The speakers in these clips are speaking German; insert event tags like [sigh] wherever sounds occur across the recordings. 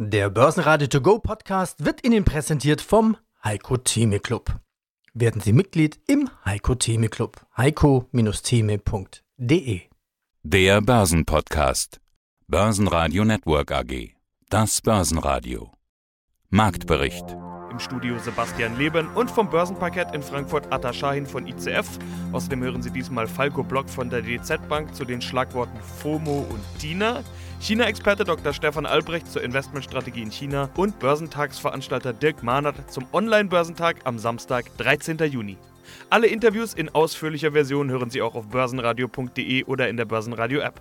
Der Börsenradio To Go Podcast wird Ihnen präsentiert vom Heiko Theme Club. Werden Sie Mitglied im Heiko Theme Club. heiko-theme.de Der Börsenpodcast. Börsenradio Network AG. Das Börsenradio. Marktbericht. Im Studio Sebastian Leben und vom Börsenparkett in Frankfurt Atta Shahin von ICF. Außerdem hören Sie diesmal Falco Block von der DZ Bank zu den Schlagworten FOMO und DINA. China-Experte Dr. Stefan Albrecht zur Investmentstrategie in China und Börsentagsveranstalter Dirk Mahnert zum Online-Börsentag am Samstag, 13. Juni. Alle Interviews in ausführlicher Version hören Sie auch auf börsenradio.de oder in der Börsenradio-App.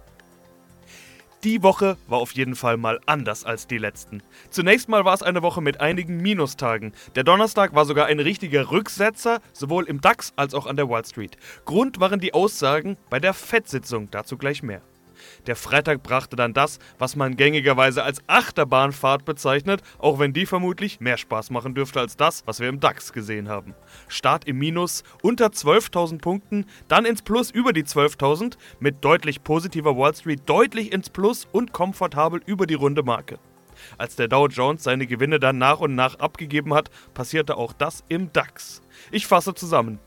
Die Woche war auf jeden Fall mal anders als die letzten. Zunächst mal war es eine Woche mit einigen Minustagen. Der Donnerstag war sogar ein richtiger Rücksetzer, sowohl im DAX als auch an der Wall Street. Grund waren die Aussagen bei der FED-Sitzung, dazu gleich mehr. Der Freitag brachte dann das, was man gängigerweise als Achterbahnfahrt bezeichnet, auch wenn die vermutlich mehr Spaß machen dürfte als das, was wir im DAX gesehen haben. Start im Minus unter 12.000 Punkten, dann ins Plus über die 12.000, mit deutlich positiver Wall Street deutlich ins Plus und komfortabel über die runde Marke. Als der Dow Jones seine Gewinne dann nach und nach abgegeben hat, passierte auch das im DAX. Ich fasse zusammen.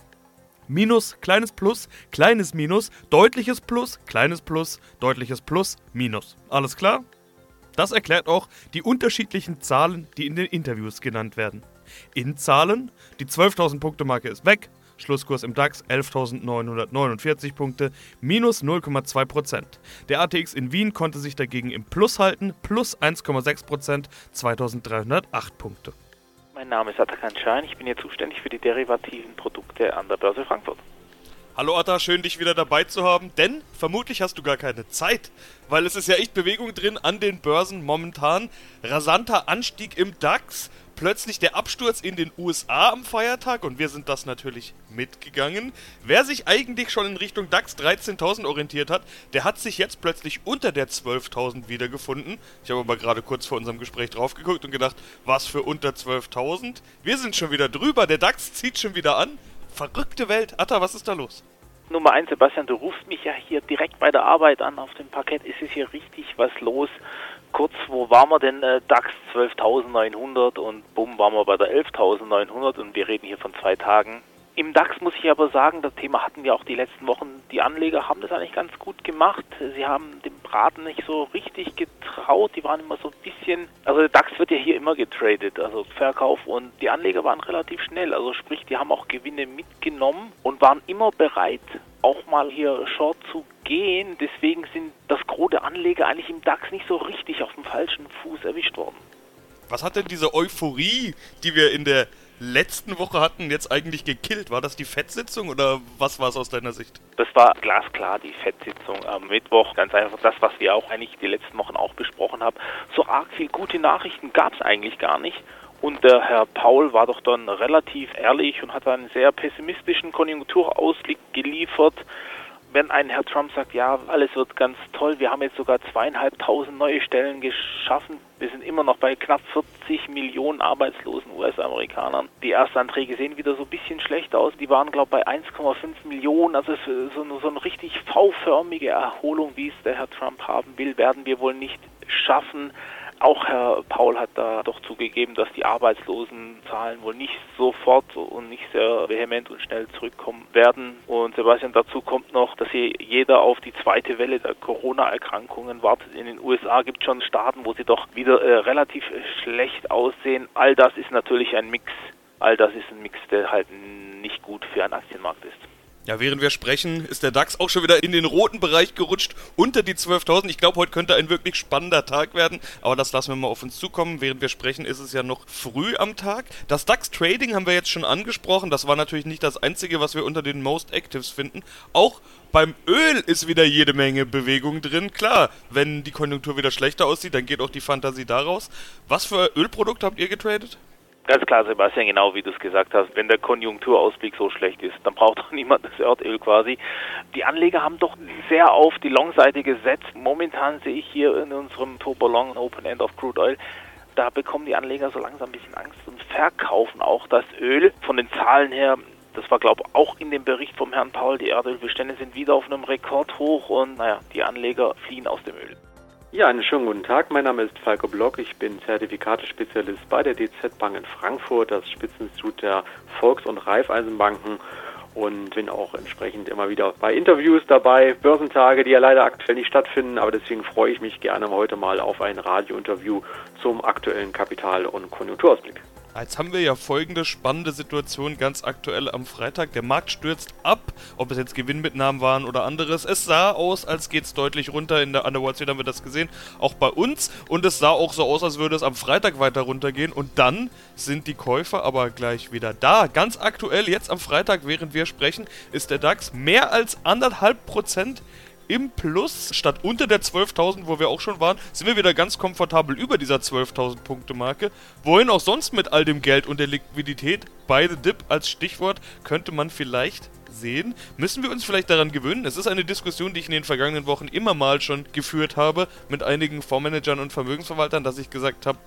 Minus, kleines Plus, kleines Minus, deutliches Plus, kleines Plus, deutliches Plus, Minus. Alles klar? Das erklärt auch die unterschiedlichen Zahlen, die in den Interviews genannt werden. In Zahlen, die 12.000 Punkte Marke ist weg, Schlusskurs im DAX 11.949 Punkte, minus 0,2%. Der ATX in Wien konnte sich dagegen im Plus halten, plus 1,6%, 2.308 Punkte. Mein Name ist Atakan Schein, ich bin hier zuständig für die derivativen Produkte an der Börse Frankfurt. Hallo Atta, schön dich wieder dabei zu haben, denn vermutlich hast du gar keine Zeit, weil es ist ja echt Bewegung drin an den Börsen momentan. Rasanter Anstieg im DAX, plötzlich der Absturz in den USA am Feiertag und wir sind das natürlich mitgegangen. Wer sich eigentlich schon in Richtung DAX 13.000 orientiert hat, der hat sich jetzt plötzlich unter der 12.000 wiedergefunden. Ich habe aber gerade kurz vor unserem Gespräch drauf geguckt und gedacht, was für unter 12.000? Wir sind schon wieder drüber, der DAX zieht schon wieder an. Verrückte Welt. Atta, was ist da los? Nummer 1, Sebastian, du rufst mich ja hier direkt bei der Arbeit an. Auf dem Parkett ist es hier richtig was los kurz, wo waren wir denn? Äh, DAX 12.900 und bumm, waren wir bei der 11.900 und wir reden hier von zwei Tagen. Im DAX muss ich aber sagen, das Thema hatten wir auch die letzten Wochen. Die Anleger haben das eigentlich ganz gut gemacht. Sie haben dem Braten nicht so richtig getraut. Die waren immer so ein bisschen, also der DAX wird ja hier immer getradet, also Verkauf und die Anleger waren relativ schnell. Also sprich, die haben auch Gewinne mitgenommen und waren immer bereit, auch mal hier Short zu gehen. Deswegen sind das Gros der Anleger eigentlich im DAX nicht so richtig auf dem falschen Fuß erwischt worden. Was hat denn diese Euphorie, die wir in der letzten Woche hatten, jetzt eigentlich gekillt? War das die Fettsitzung oder was war es aus deiner Sicht? Das war glasklar die Fettsitzung am Mittwoch. Ganz einfach das, was wir auch eigentlich die letzten Wochen auch besprochen haben. So arg viel gute Nachrichten gab es eigentlich gar nicht. Und der Herr Paul war doch dann relativ ehrlich und hat einen sehr pessimistischen Konjunkturausblick geliefert wenn ein Herr Trump sagt, ja, alles wird ganz toll, wir haben jetzt sogar zweieinhalbtausend neue Stellen geschaffen, wir sind immer noch bei knapp 40 Millionen arbeitslosen US-Amerikanern. Die Erstanträge sehen wieder so ein bisschen schlecht aus. Die waren, glaube ich, bei 1,5 Millionen. Also so eine, so eine richtig V-förmige Erholung, wie es der Herr Trump haben will, werden wir wohl nicht schaffen. Auch Herr Paul hat da doch zugegeben, dass die Arbeitslosenzahlen wohl nicht sofort und nicht sehr vehement und schnell zurückkommen werden. Und Sebastian, dazu kommt noch, dass hier jeder auf die zweite Welle der Corona-Erkrankungen wartet. In den USA gibt es schon Staaten, wo sie doch wieder äh, relativ schlecht aussehen. All das ist natürlich ein Mix. All das ist ein Mix, der halt nicht gut für einen Aktienmarkt ist. Ja, während wir sprechen, ist der DAX auch schon wieder in den roten Bereich gerutscht, unter die 12.000. Ich glaube, heute könnte ein wirklich spannender Tag werden, aber das lassen wir mal auf uns zukommen. Während wir sprechen, ist es ja noch früh am Tag. Das DAX Trading haben wir jetzt schon angesprochen. Das war natürlich nicht das Einzige, was wir unter den Most Actives finden. Auch beim Öl ist wieder jede Menge Bewegung drin. Klar, wenn die Konjunktur wieder schlechter aussieht, dann geht auch die Fantasie daraus. Was für Ölprodukte habt ihr getradet? Ganz klar, Sebastian, genau wie du es gesagt hast. Wenn der Konjunkturausblick so schlecht ist, dann braucht [laughs] doch niemand das Erdöl quasi. Die Anleger haben doch sehr auf die Long-Seite gesetzt. Momentan sehe ich hier in unserem Turbo Long Open End of Crude Oil da bekommen die Anleger so langsam ein bisschen Angst und verkaufen auch das Öl. Von den Zahlen her, das war glaube ich auch in dem Bericht vom Herrn Paul, die Erdölbestände sind wieder auf einem Rekordhoch und naja, die Anleger fliehen aus dem Öl. Ja, einen schönen guten Tag. Mein Name ist Falco Block. Ich bin Zertifikatespezialist bei der DZ Bank in Frankfurt, das Spitzeninstitut der Volks- und Raiffeisenbanken und bin auch entsprechend immer wieder bei Interviews dabei, Börsentage, die ja leider aktuell nicht stattfinden, aber deswegen freue ich mich gerne heute mal auf ein Radiointerview zum aktuellen Kapital- und Konjunkturausblick. Jetzt haben wir ja folgende spannende Situation ganz aktuell am Freitag. Der Markt stürzt ab, ob es jetzt Gewinnmitnahmen waren oder anderes. Es sah aus, als geht es deutlich runter. In der, Wall Street haben wir das gesehen, auch bei uns. Und es sah auch so aus, als würde es am Freitag weiter runtergehen. Und dann sind die Käufer aber gleich wieder da. Ganz aktuell, jetzt am Freitag, während wir sprechen, ist der DAX mehr als anderthalb Prozent im Plus statt unter der 12.000, wo wir auch schon waren, sind wir wieder ganz komfortabel über dieser 12.000 Punkte Marke. Wohin auch sonst mit all dem Geld und der Liquidität? By the Dip als Stichwort könnte man vielleicht sehen. Müssen wir uns vielleicht daran gewöhnen? Es ist eine Diskussion, die ich in den vergangenen Wochen immer mal schon geführt habe mit einigen Fondsmanagern und Vermögensverwaltern, dass ich gesagt habe,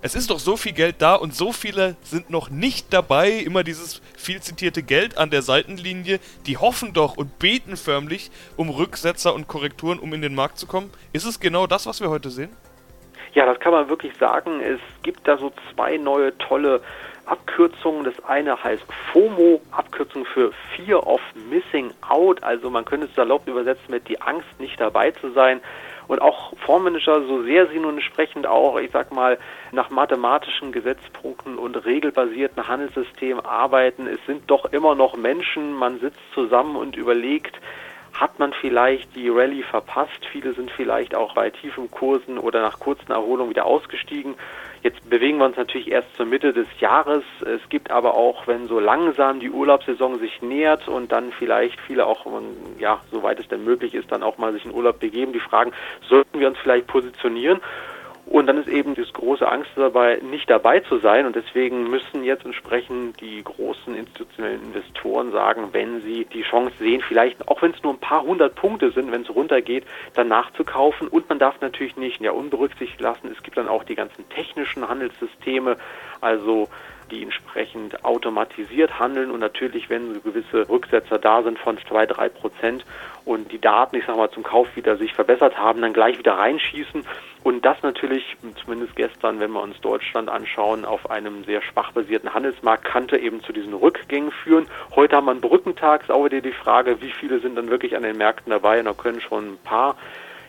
es ist doch so viel Geld da und so viele sind noch nicht dabei. Immer dieses viel zitierte Geld an der Seitenlinie. Die hoffen doch und beten förmlich um Rücksetzer und Korrekturen, um in den Markt zu kommen. Ist es genau das, was wir heute sehen? Ja, das kann man wirklich sagen. Es gibt da so zwei neue tolle Abkürzungen. Das eine heißt FOMO, Abkürzung für Fear of Missing Out. Also man könnte es salopp übersetzen mit die Angst, nicht dabei zu sein. Und auch Fondsmanager, so sehr sie nun entsprechend auch, ich sag mal, nach mathematischen Gesetzpunkten und regelbasierten Handelssystemen arbeiten, es sind doch immer noch Menschen, man sitzt zusammen und überlegt, hat man vielleicht die Rallye verpasst. Viele sind vielleicht auch bei tiefen Kursen oder nach kurzen Erholungen wieder ausgestiegen. Jetzt bewegen wir uns natürlich erst zur Mitte des Jahres. Es gibt aber auch, wenn so langsam die Urlaubssaison sich nähert und dann vielleicht viele auch, ja, soweit es denn möglich ist, dann auch mal sich in Urlaub begeben, die fragen, sollten wir uns vielleicht positionieren? Und dann ist eben das große Angst dabei, nicht dabei zu sein. Und deswegen müssen jetzt entsprechend die großen institutionellen Investoren sagen, wenn sie die Chance sehen, vielleicht, auch wenn es nur ein paar hundert Punkte sind, wenn es runtergeht, dann nachzukaufen. Und man darf natürlich nicht ja, unberücksichtigt lassen, es gibt dann auch die ganzen technischen Handelssysteme, also die entsprechend automatisiert handeln und natürlich, wenn so gewisse Rücksetzer da sind von zwei, drei Prozent und die Daten, ich sag mal, zum Kauf wieder sich verbessert haben, dann gleich wieder reinschießen und das natürlich, zumindest gestern, wenn wir uns Deutschland anschauen, auf einem sehr schwach basierten Handelsmarkt, kannte eben zu diesen Rückgängen führen. Heute haben wir einen Brückentag, ist auch wieder die Frage, wie viele sind dann wirklich an den Märkten dabei und da können schon ein paar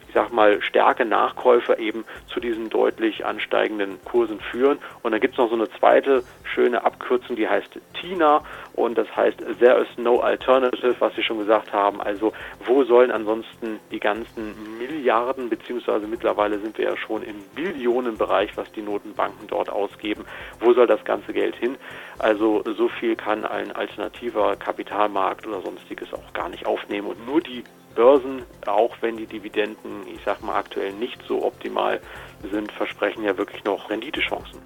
ich sag mal, starke Nachkäufe eben zu diesen deutlich ansteigenden Kursen führen. Und dann gibt es noch so eine zweite schöne Abkürzung, die heißt TINA und das heißt There is no alternative, was Sie schon gesagt haben. Also wo sollen ansonsten die ganzen Milliarden, beziehungsweise mittlerweile sind wir ja schon im Billionenbereich, was die Notenbanken dort ausgeben, wo soll das ganze Geld hin? Also so viel kann ein alternativer Kapitalmarkt oder sonstiges auch gar nicht aufnehmen und nur die Börsen, auch wenn die Dividenden, ich sag mal, aktuell nicht so optimal sind, versprechen ja wirklich noch Renditechancen.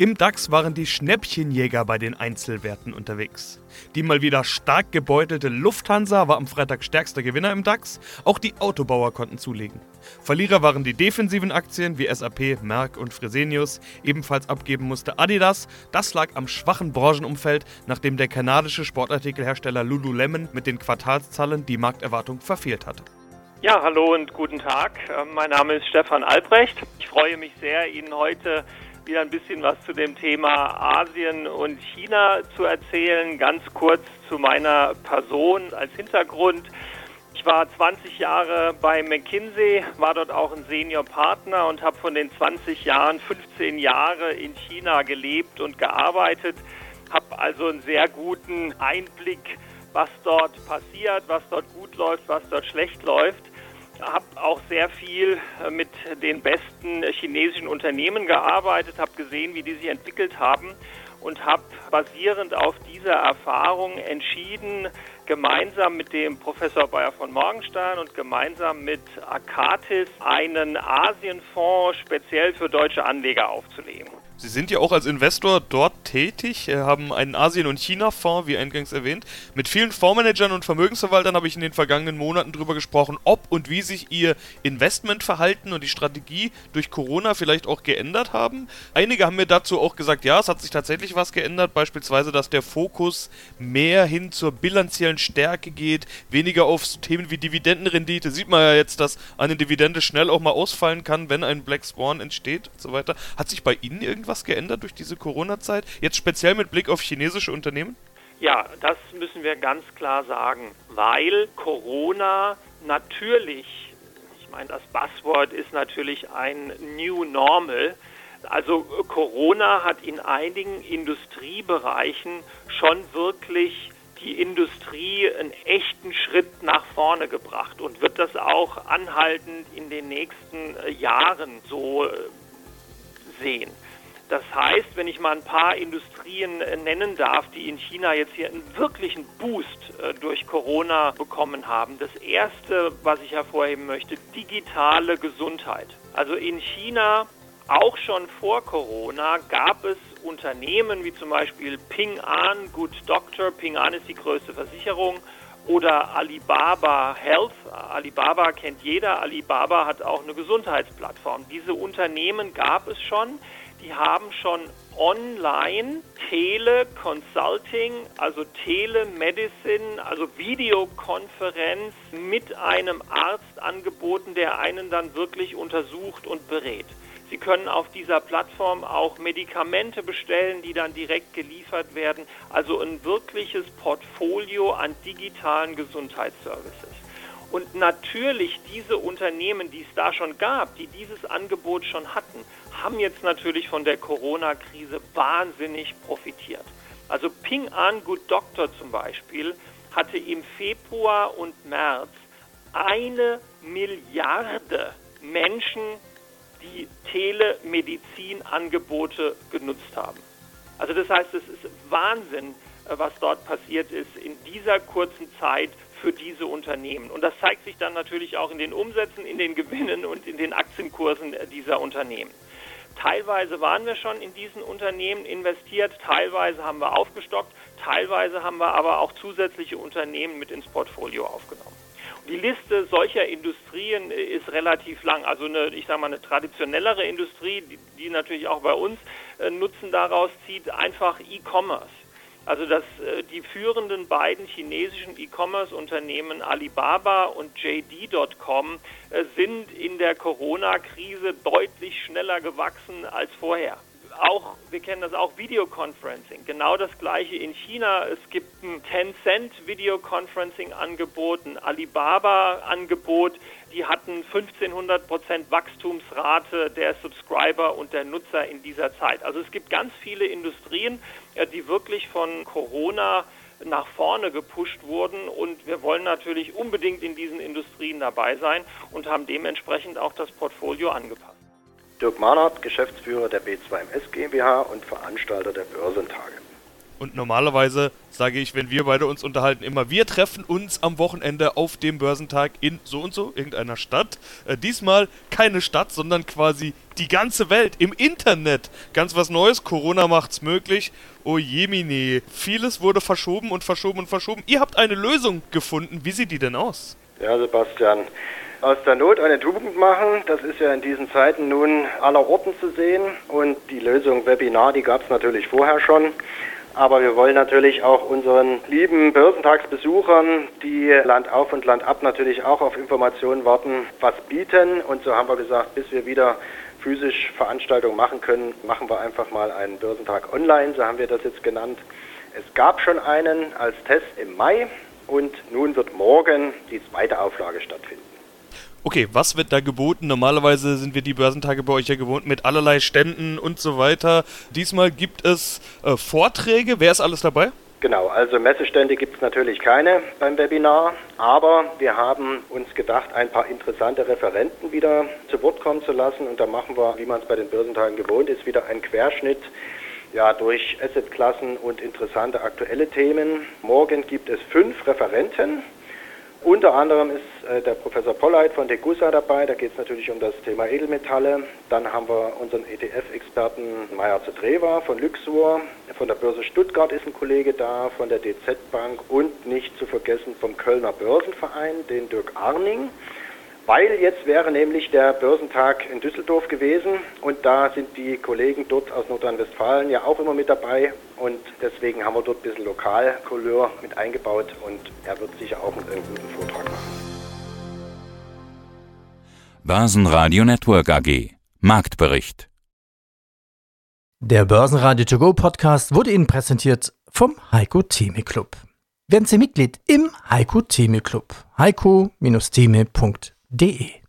Im DAX waren die Schnäppchenjäger bei den Einzelwerten unterwegs. Die mal wieder stark gebeutelte Lufthansa war am Freitag stärkster Gewinner im DAX, auch die Autobauer konnten zulegen. Verlierer waren die defensiven Aktien wie SAP, Merck und Fresenius, ebenfalls abgeben musste Adidas. Das lag am schwachen Branchenumfeld, nachdem der kanadische Sportartikelhersteller Lululemon mit den Quartalszahlen die Markterwartung verfehlt hatte. Ja, hallo und guten Tag. Ähm, mein Name ist Stefan Albrecht. Ich freue mich sehr, Ihnen heute wieder ein bisschen was zu dem Thema Asien und China zu erzählen. Ganz kurz zu meiner Person als Hintergrund. Ich war 20 Jahre bei McKinsey, war dort auch ein Senior-Partner und habe von den 20 Jahren 15 Jahre in China gelebt und gearbeitet. Habe also einen sehr guten Einblick, was dort passiert, was dort gut läuft, was dort schlecht läuft habe auch sehr viel äh, mit den besten chinesischen Unternehmen gearbeitet, habe gesehen, wie die sich entwickelt haben und habe basierend auf dieser Erfahrung entschieden, gemeinsam mit dem Professor Bayer von Morgenstern und gemeinsam mit Akatis einen Asienfonds speziell für deutsche Anleger aufzunehmen. Sie sind ja auch als Investor dort tätig, äh, haben einen Asien- und China-Fonds, wie eingangs erwähnt. Mit vielen Fondsmanagern und Vermögensverwaltern habe ich in den vergangenen Monaten darüber gesprochen, ob und wie sich ihr Investmentverhalten und die Strategie durch Corona vielleicht auch geändert haben. Einige haben mir dazu auch gesagt, ja, es hat sich tatsächlich was geändert, beispielsweise, dass der Fokus mehr hin zur bilanziellen Zahlenstärke geht, weniger auf Themen wie Dividendenrendite. Sieht man ja jetzt, dass eine Dividende schnell auch mal ausfallen kann, wenn ein Black Swan entsteht und so weiter. Hat sich bei Ihnen irgendwas geändert durch diese Corona-Zeit? Jetzt speziell mit Blick auf chinesische Unternehmen? Ja, das müssen wir ganz klar sagen, weil Corona natürlich, ich meine, das Buzzword ist natürlich ein New Normal. Also Corona hat in einigen Industriebereichen schon wirklich die Industrie einen echten Schritt nach vorne gebracht und wird das auch anhaltend in den nächsten Jahren so äh, sehen. Das heißt, wenn ich mal ein paar Industrien äh, nennen darf, die in China jetzt hier einen wirklichen Boost äh, durch Corona bekommen haben. Das erste, was ich hervorheben möchte, digitale Gesundheit. Also in China, auch schon vor Corona, gab es Unternehmen wie zum Beispiel Ping An Good Doctor. Ping An ist die größte Versicherung oder Alibaba Health. Alibaba kennt jeder. Alibaba hat auch eine Gesundheitsplattform. Diese Unternehmen gab es schon die haben schon online Teleconsulting, also Telemedicine, also Videokonferenz mit einem Arzt angeboten, der einen dann wirklich untersucht und berät. Sie können auf dieser Plattform auch Medikamente bestellen, die dann direkt geliefert werden. Also ein wirkliches Portfolio an digitalen Gesundheitsservices. Und natürlich diese Unternehmen, die es da schon gab, die dieses Angebot schon hatten, haben jetzt natürlich von der Corona-Krise wahnsinnig profitiert. Also Ping An Good Doctor zum Beispiel hatte im Februar und März eine Milliarde Menschen, die Telemedizinangebote genutzt haben. Also das heißt, es ist Wahnsinn, äh, was dort passiert ist in dieser kurzen Zeit für diese Unternehmen. Und das zeigt sich dann natürlich auch in den Umsätzen, in den Gewinnen und in den Aktienkursen dieser Unternehmen. Teilweise waren wir schon in diesen Unternehmen investiert, teilweise haben wir aufgestockt, teilweise haben wir aber auch zusätzliche Unternehmen mit ins Portfolio aufgenommen. Die Liste solcher Industrien ist relativ lang. Also eine, ich sage mal, eine traditionellere Industrie, die, die natürlich auch bei uns äh, Nutzen daraus zieht, einfach E-Commerce. Also dass äh, die führenden beiden chinesischen E-Commerce-Unternehmen Alibaba und JD.com äh, sind in der Corona-Krise deutlich schneller gewachsen als vorher. Auch, wir kennen das auch, Videoconferencing. Genau das gleiche in China. Es gibt ein Tencent Videoconferencing-Angebot, ein Alibaba-Angebot. Die hatten 1500 Prozent Wachstumsrate der Subscriber und der Nutzer in dieser Zeit. Also es gibt ganz viele Industrien, die wirklich von Corona nach vorne gepusht wurden und wir wollen natürlich unbedingt in diesen Industrien dabei sein und haben dementsprechend auch das Portfolio angepasst. Dirk Mahnert, Geschäftsführer der B2MS GmbH und Veranstalter der Börsentage. Und normalerweise sage ich, wenn wir beide uns unterhalten, immer, wir treffen uns am Wochenende auf dem Börsentag in so und so, irgendeiner Stadt. Äh, diesmal keine Stadt, sondern quasi die ganze Welt im Internet. Ganz was Neues, Corona macht's möglich. Oh jemine, vieles wurde verschoben und verschoben und verschoben. Ihr habt eine Lösung gefunden. Wie sieht die denn aus? Ja, Sebastian, aus der Not eine Tugend machen, das ist ja in diesen Zeiten nun aller Orten zu sehen. Und die Lösung Webinar, die gab es natürlich vorher schon. Aber wir wollen natürlich auch unseren lieben Börsentagsbesuchern, die Land auf und Land ab natürlich auch auf Informationen warten, was bieten. Und so haben wir gesagt, bis wir wieder physisch Veranstaltungen machen können, machen wir einfach mal einen Börsentag online, so haben wir das jetzt genannt. Es gab schon einen als Test im Mai und nun wird morgen die zweite Auflage stattfinden. Okay, was wird da geboten? Normalerweise sind wir die Börsentage bei euch ja gewohnt mit allerlei Ständen und so weiter. Diesmal gibt es äh, Vorträge. Wer ist alles dabei? Genau, also Messestände gibt es natürlich keine beim Webinar, aber wir haben uns gedacht, ein paar interessante Referenten wieder zu Wort kommen zu lassen und da machen wir, wie man es bei den Börsentagen gewohnt ist, wieder einen Querschnitt ja, durch Assetklassen und interessante aktuelle Themen. Morgen gibt es fünf Referenten unter anderem ist äh, der Professor Polleit von Degussa dabei, da geht es natürlich um das Thema Edelmetalle. Dann haben wir unseren ETF-Experten Meyer Zedreva von Luxor, von der Börse Stuttgart ist ein Kollege da, von der DZ Bank und nicht zu vergessen vom Kölner Börsenverein, den Dirk Arning. Weil jetzt wäre nämlich der Börsentag in Düsseldorf gewesen und da sind die Kollegen dort aus Nordrhein-Westfalen ja auch immer mit dabei und deswegen haben wir dort ein bisschen Lokalcouleur mit eingebaut und er wird sicher auch einen guten Vortrag machen. Börsenradio Network AG Marktbericht Der Börsenradio To Go Podcast wurde Ihnen präsentiert vom Heiko Theme Club. Werden Sie Mitglied im Heiko Theme Club. heiko-theme.de D.